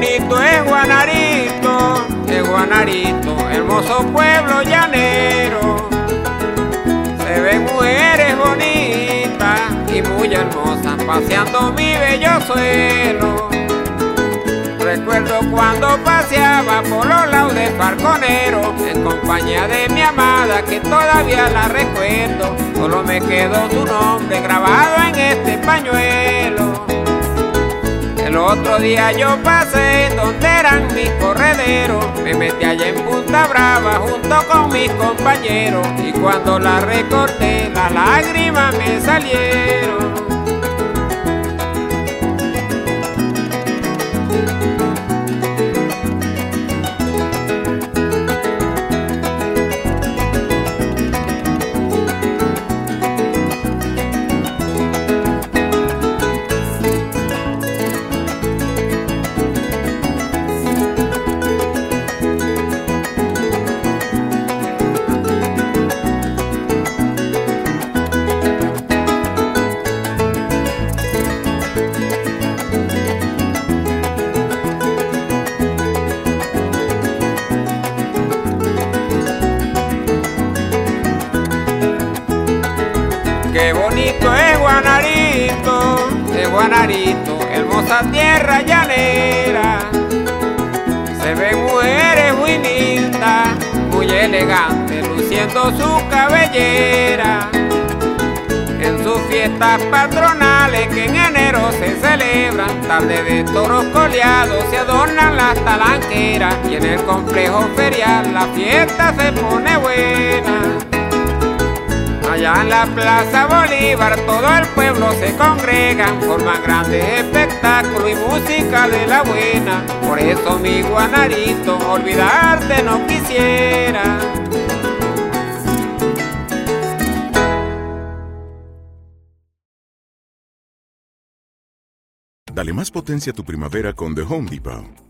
Bonito es Guanarito, es Guanarito, hermoso pueblo llanero. Se ven mujeres bonitas y muy hermosas paseando mi bello suelo. Recuerdo cuando paseaba por los lados de Falconero en compañía de mi amada que todavía la recuerdo. Solo me quedó su nombre grabado en este pañuelo. El otro día yo pasé donde eran mis correderos, me metí allá en Punta Brava junto con mis compañeros y cuando la recorté las lágrimas me salieron. Qué bonito es Guanarito, es Guanarito, hermosa tierra llanera. Se ven mujeres muy lindas, muy elegantes, luciendo su cabellera. En sus fiestas patronales que en enero se celebran, tarde de toros coleados se adornan las talanqueras y en el complejo ferial la fiesta se pone buena. Allá en la Plaza Bolívar todo el pueblo se congrega, forman grandes espectáculos y música de la buena. Por eso mi guanarito, olvidarte no quisiera. Dale más potencia a tu primavera con The Home Depot.